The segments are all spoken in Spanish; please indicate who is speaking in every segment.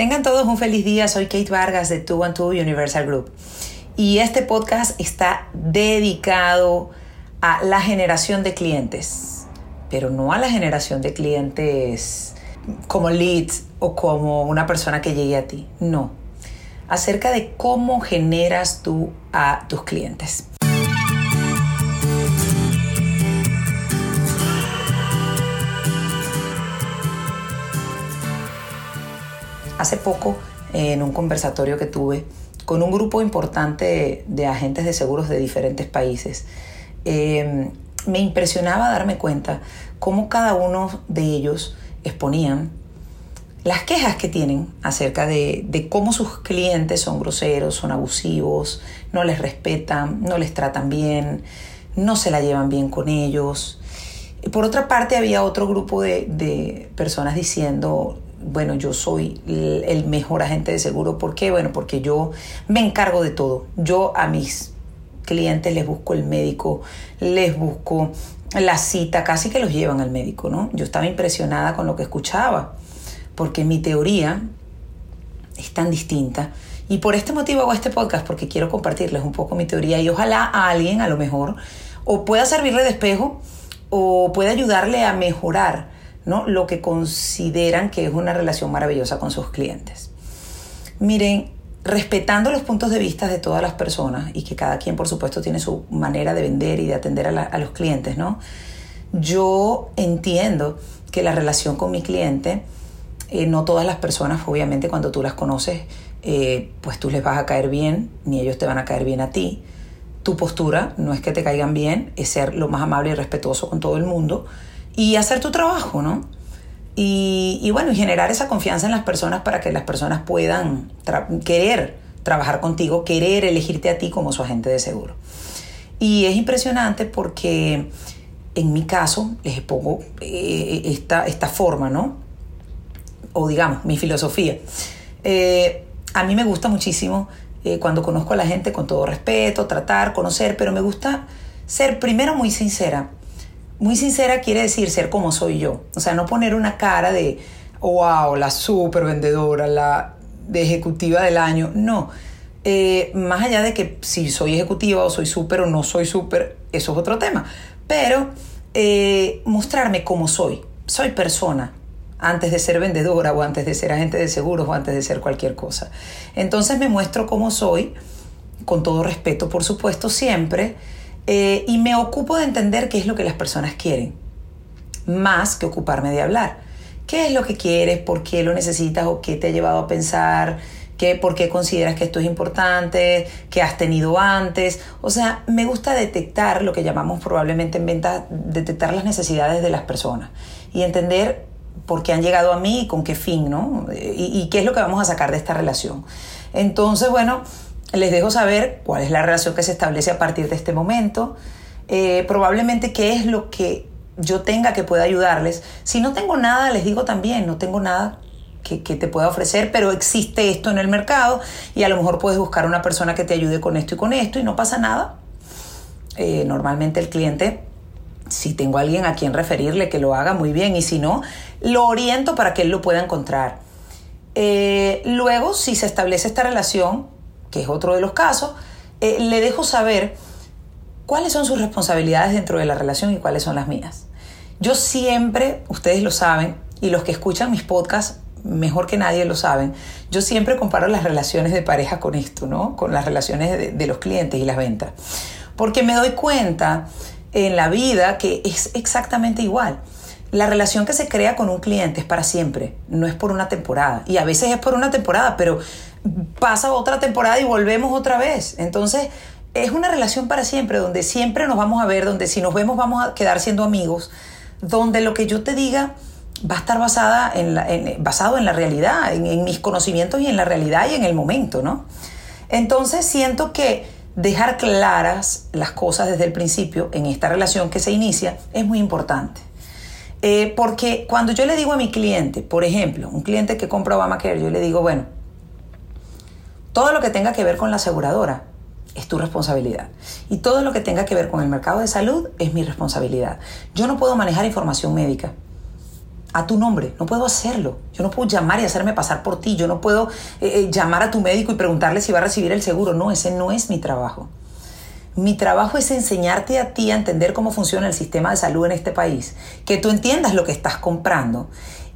Speaker 1: Tengan todos un feliz día. Soy Kate Vargas de Two and Two Universal Group. Y este podcast está dedicado a la generación de clientes, pero no a la generación de clientes como leads o como una persona que llegue a ti. No. Acerca de cómo generas tú a tus clientes. Hace poco en un conversatorio que tuve con un grupo importante de, agentes de seguros de diferentes países. Eh, me impresionaba darme cuenta cómo cada uno de ellos exponían las quejas que tienen acerca de, cómo sus clientes son groseros, son abusivos, no les respetan, no les tratan bien, no se la llevan bien con ellos. Por otra parte, había otro grupo de personas diciendo bueno, yo soy el mejor agente de seguro. ¿Por qué? Bueno, porque yo me encargo de todo. Yo a mis clientes les busco el médico, les busco la cita, casi que los llevan al médico, ¿no? Yo estaba impresionada con lo que escuchaba, porque mi teoría es tan distinta. Y por este motivo hago este podcast, porque quiero compartirles un poco mi teoría y ojalá a alguien, a lo mejor, o pueda servirle de espejo o pueda ayudarle a mejorar ¿no? lo que consideran que es una relación maravillosa con sus clientes. Miren, respetando los puntos de vista de todas las personas y que cada quien por supuesto tiene su manera de vender y de atender a, los clientes, ¿no? Yo entiendo que la relación con mi cliente, eh, no todas las personas, obviamente cuando tú las conoces, eh, pues tú les vas a caer bien, ni ellos te van a caer bien a ti. Tu postura no es que te caigan bien, es ser lo más amable y respetuoso con todo el mundo y hacer tu trabajo, ¿no? Y, bueno, y generar esa confianza en las personas para que las personas puedan querer trabajar contigo, querer elegirte a ti como su agente de seguro. Y es impresionante porque en mi caso les pongo eh, esta, esta forma, ¿no? O digamos, mi filosofía. Eh, a mí me gusta muchísimo eh, cuando conozco a la gente con todo respeto, tratar, conocer, pero me gusta ser primero muy sincera muy sincera quiere decir ser como soy yo. O sea, no poner una cara de, wow, la super vendedora, la de ejecutiva del año. No. Eh, más allá de que si soy ejecutiva o soy súper o no soy súper, eso es otro tema. Pero eh, mostrarme como soy. Soy persona antes de ser vendedora o antes de ser agente de seguros o antes de ser cualquier cosa. Entonces me muestro como soy, con todo respeto, por supuesto, siempre eh, y me ocupo de entender qué es lo que las personas quieren, más que ocuparme de hablar. ¿Qué es lo que quieres? ¿Por qué lo necesitas? ¿O qué te ha llevado a pensar? ¿Qué, ¿Por qué consideras que esto es importante? ¿Qué has tenido antes? O sea, me gusta detectar lo que llamamos probablemente en venta, detectar las necesidades de las personas y entender por qué han llegado a mí y con qué fin, ¿no? y qué es lo que vamos a sacar de esta relación. Entonces, bueno, les dejo saber cuál es la relación que se establece a partir de este momento, eh, probablemente qué es lo que yo tenga que pueda ayudarles. Si no tengo nada, les digo también, no tengo nada que, te pueda ofrecer, pero existe esto en el mercado y a lo mejor puedes buscar una persona que te ayude con esto y con esto y no pasa nada. Eh, normalmente el cliente, si tengo alguien a quien referirle que lo haga muy bien y si no, lo oriento para que él lo pueda encontrar. Eh, luego, si se establece esta relación, que es otro de los casos, eh, le dejo saber cuáles son sus responsabilidades dentro de la relación y cuáles son las mías. Yo siempre, ustedes lo saben, y los que escuchan mis podcasts mejor que nadie lo saben, yo siempre comparo las relaciones de pareja con esto, ¿no? Con las relaciones de, de los clientes y las ventas. Porque me doy cuenta en la vida que es exactamente igual. La relación que se crea con un cliente es para siempre, no es por una temporada. Y a veces es por una temporada, pero pasa otra temporada y volvemos otra vez. Entonces, es una relación para siempre, donde siempre nos vamos a ver, donde si nos vemos vamos a quedar siendo amigos, donde lo que yo te diga va a estar basada en basado en la realidad, en, mis conocimientos y en la realidad y en el momento, ¿no? Entonces siento que dejar claras las cosas desde el principio en esta relación que se inicia es muy importante. Eh, porque cuando yo le digo a mi cliente, por ejemplo, un cliente que compra Obamacare, yo le digo, bueno, todo lo que tenga que ver con la aseguradora es tu responsabilidad. Y todo lo que tenga que ver con el mercado de salud es mi responsabilidad. Yo no puedo manejar información médica. a tu nombre. No puedo hacerlo. Yo no puedo llamar y hacerme pasar por ti. Yo no puedo eh, eh, llamar a tu médico y preguntarle si va a recibir el seguro. No, ese no es mi trabajo. Mi trabajo es enseñarte a ti a entender cómo funciona el sistema de salud en este país, que tú entiendas lo que estás comprando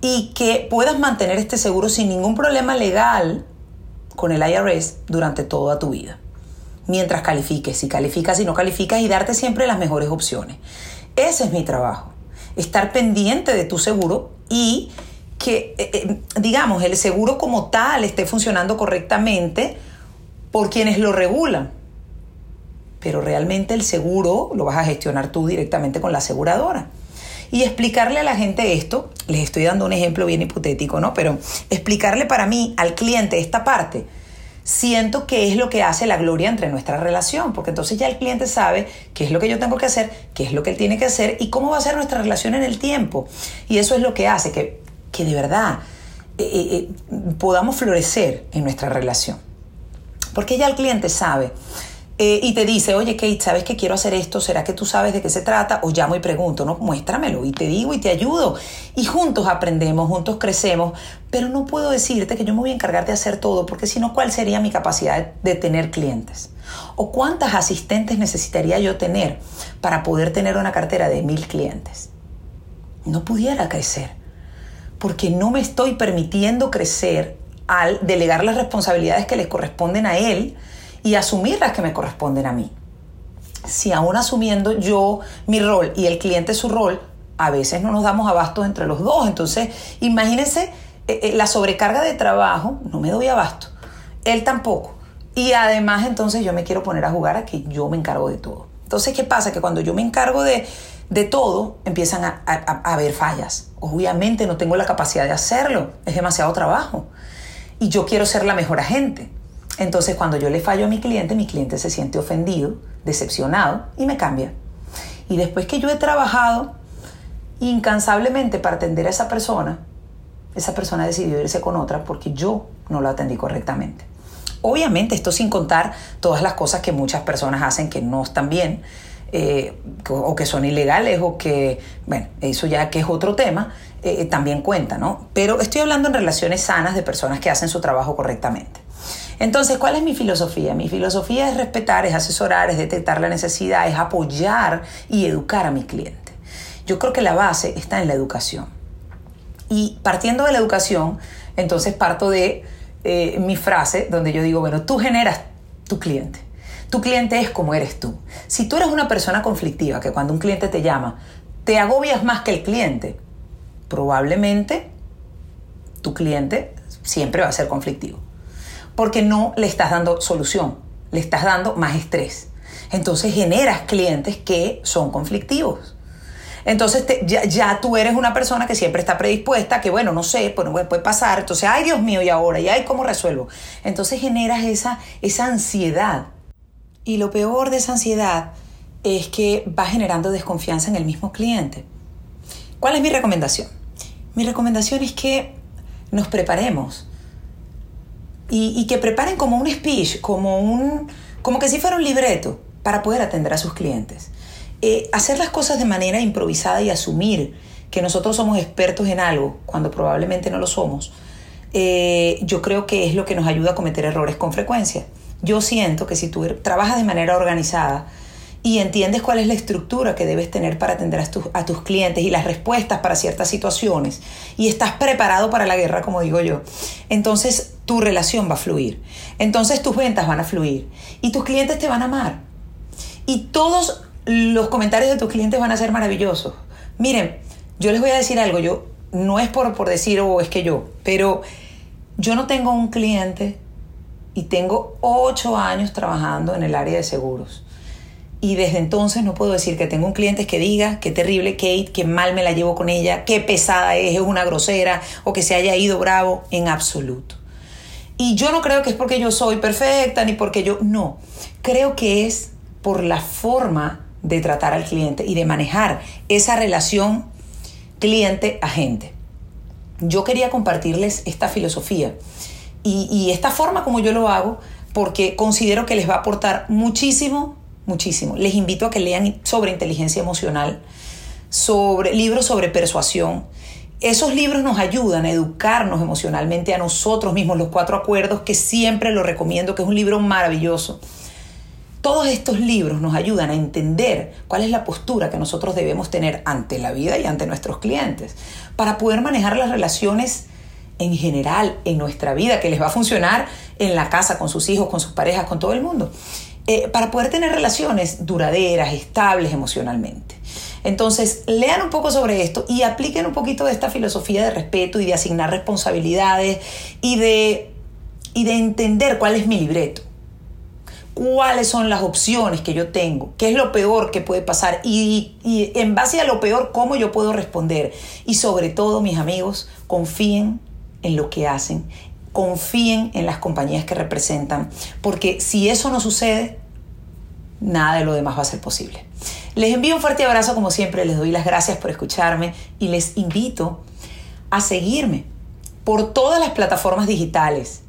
Speaker 1: y que puedas mantener este seguro sin ningún problema legal con el IRS durante toda tu vida. Mientras califiques, si calificas, y no calificas y darte siempre las mejores opciones. Ese es mi trabajo estar pendiente de tu seguro y que, eh, eh, digamos, el seguro como tal esté funcionando correctamente por quienes lo regulan. Pero realmente el seguro lo vas a gestionar tú directamente con la aseguradora. Y explicarle a la gente esto, les estoy dando un ejemplo bien hipotético, ¿no? Pero explicarle para mí, al cliente, esta parte siento que es lo que hace la gloria entre nuestra relación, porque entonces ya el cliente sabe qué es lo que yo tengo que hacer, qué es lo que él tiene que hacer y cómo va a ser nuestra relación en el tiempo. Y eso es lo que hace que, que de verdad eh, eh, eh, podamos florecer en nuestra relación. Porque ya el cliente sabe eh, y te dice, oye Kate, ¿sabes que quiero hacer esto? ¿Será que tú sabes de qué se trata? O llamo y pregunto, no, muéstramelo y te digo y te ayudo. Y juntos aprendemos, juntos crecemos, pero no puedo decirte que yo me voy a encargar de hacer todo, porque si no, ¿cuál sería mi capacidad de tener clientes? ¿O cuántas asistentes necesitaría yo tener para poder tener una cartera de mil clientes? No pudiera crecer, porque no me estoy permitiendo crecer al delegar las responsabilidades que les corresponden a él y asumir las que me corresponden a mí. Si aún asumiendo yo mi rol y el cliente su rol, a veces no nos damos abasto entre los dos. Entonces, imagínense eh, eh, la sobrecarga de trabajo, no me doy abasto. Él tampoco. Y además entonces yo me quiero poner a jugar a que yo me encargo de todo. Entonces, ¿qué pasa? Que cuando yo me encargo de, de todo, empiezan a, a haber fallas. Obviamente no tengo la capacidad de hacerlo, es demasiado trabajo. Y yo quiero ser la mejor agente. Entonces cuando yo le fallo a mi cliente, mi cliente se siente ofendido, decepcionado y me cambia. Y después que yo he trabajado incansablemente para atender a esa persona, esa persona decidió irse con otra porque yo no lo atendí correctamente. Obviamente esto sin contar todas las cosas que muchas personas hacen que no están bien, eh, o que son ilegales, o que, bueno, eso ya que es otro tema, eh, también cuenta, ¿no? Pero estoy hablando en relaciones sanas de personas que hacen su trabajo correctamente. Entonces, ¿cuál es mi filosofía? Mi filosofía es respetar, es asesorar, es detectar la necesidad, es apoyar y educar a mi cliente. Yo creo que la base está en la educación. Y partiendo de la educación, entonces parto de eh, mi frase donde yo digo, bueno, tú generas tu cliente. Tu cliente es como eres tú. Si tú eres una persona conflictiva, que cuando un cliente te llama, te agobias más que el cliente, probablemente tu cliente siempre va a ser conflictivo porque no le estás dando solución, le estás dando más estrés. Entonces generas clientes que son conflictivos. Entonces ya, tú eres una persona que siempre está predispuesta, que bueno, no sé, pues puede pasar. Entonces, ay Dios mío, y ahora, y ay, ¿cómo resuelvo? Entonces generas esa, esa ansiedad. Y lo peor de esa ansiedad es que va generando desconfianza en el mismo cliente. ¿Cuál es mi recomendación? Mi recomendación es que nos preparemos y, que preparen como un speech, como, un, como que si fuera un libreto para poder atender a sus clientes. Eh, hacer las cosas de manera improvisada y asumir que nosotros somos expertos en algo cuando probablemente no lo somos, eh, yo creo que es lo que nos ayuda a cometer errores con frecuencia. Yo siento que si tú trabajas de manera organizada, y entiendes cuál es la estructura que debes tener para atender a tus, clientes y las respuestas para ciertas situaciones y estás preparado para la guerra, como digo yo, entonces tu relación va a fluir. Entonces tus ventas van a fluir y tus clientes te van a amar. Y todos los comentarios de tus clientes van a ser maravillosos. Miren, yo les voy a decir algo, yo no es por, por decir o oh, es que yo, pero yo no tengo un cliente y tengo ocho años trabajando en el área de seguros y desde entonces no puedo decir que tengo un cliente que diga qué terrible Kate, qué mal me la llevo con ella, qué pesada es, es una grosera o que se haya ido bravo en absoluto. Y yo no creo que es porque yo soy perfecta ni porque yo no. Creo que es por la forma de tratar al cliente y de manejar esa relación cliente-agente. Yo quería compartirles esta filosofía y, esta forma como yo lo hago porque considero que les va a aportar muchísimo muchísimo. Les invito a que lean sobre inteligencia emocional, sobre libros sobre persuasión esos libros nos ayudan a educarnos emocionalmente a nosotros mismos, los cuatro acuerdos, que siempre lo recomiendo, que es un libro maravilloso. Todos estos libros nos ayudan a entender cuál es la postura que nosotros debemos tener ante la vida y ante nuestros clientes para poder manejar las relaciones en general en nuestra vida, que les va a funcionar en la casa, con sus hijos, con sus parejas, con todo el mundo, eh, para poder tener relaciones duraderas, estables emocionalmente. Entonces, lean un poco sobre esto y apliquen un poquito de esta filosofía de respeto y de asignar responsabilidades y de, y de entender cuál es mi libreto cuáles son las opciones que yo tengo, qué es lo peor que puede pasar y, y, en base a lo peor, cómo yo puedo responder. Y sobre todo, mis amigos, confíen en lo que hacen, confíen en las compañías que representan, porque si eso no sucede, nada de lo demás va a ser posible. Les envío un fuerte abrazo como siempre, les doy las gracias por escucharme y les invito a seguirme por todas las plataformas digitales,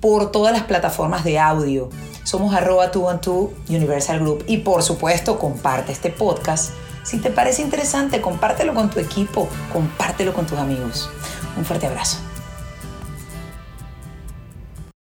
Speaker 1: por todas las plataformas de audio. Somos arroba 212 Universal Group y por supuesto comparte este podcast. Si te parece interesante, compártelo con tu equipo, compártelo con tus amigos. Un fuerte abrazo.